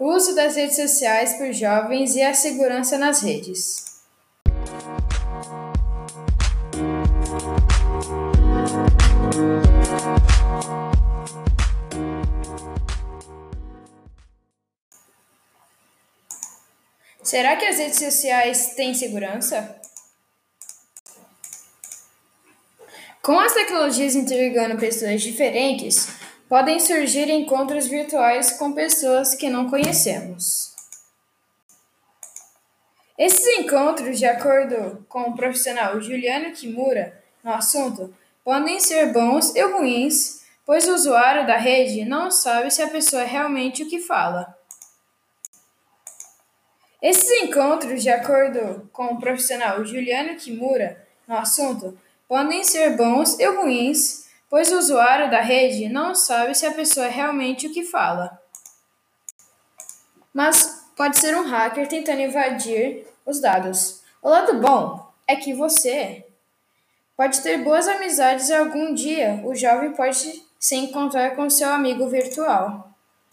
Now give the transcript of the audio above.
uso das redes sociais por jovens e a segurança nas redes. Será que as redes sociais têm segurança? Com as tecnologias interligando pessoas diferentes, podem surgir encontros virtuais com pessoas que não conhecemos. Esses encontros, de acordo com o profissional Juliano Kimura no assunto, podem ser bons e ruins, pois o usuário da rede não sabe se a pessoa é realmente o que fala. Esses encontros, de acordo com o profissional Juliano Kimura no assunto, podem ser bons e ruins, pois o usuário da rede não sabe se a pessoa é realmente o que fala. Mas pode ser um hacker tentando invadir os dados. O lado bom é que você pode ter boas amizades e algum dia o jovem pode se encontrar com seu amigo virtual.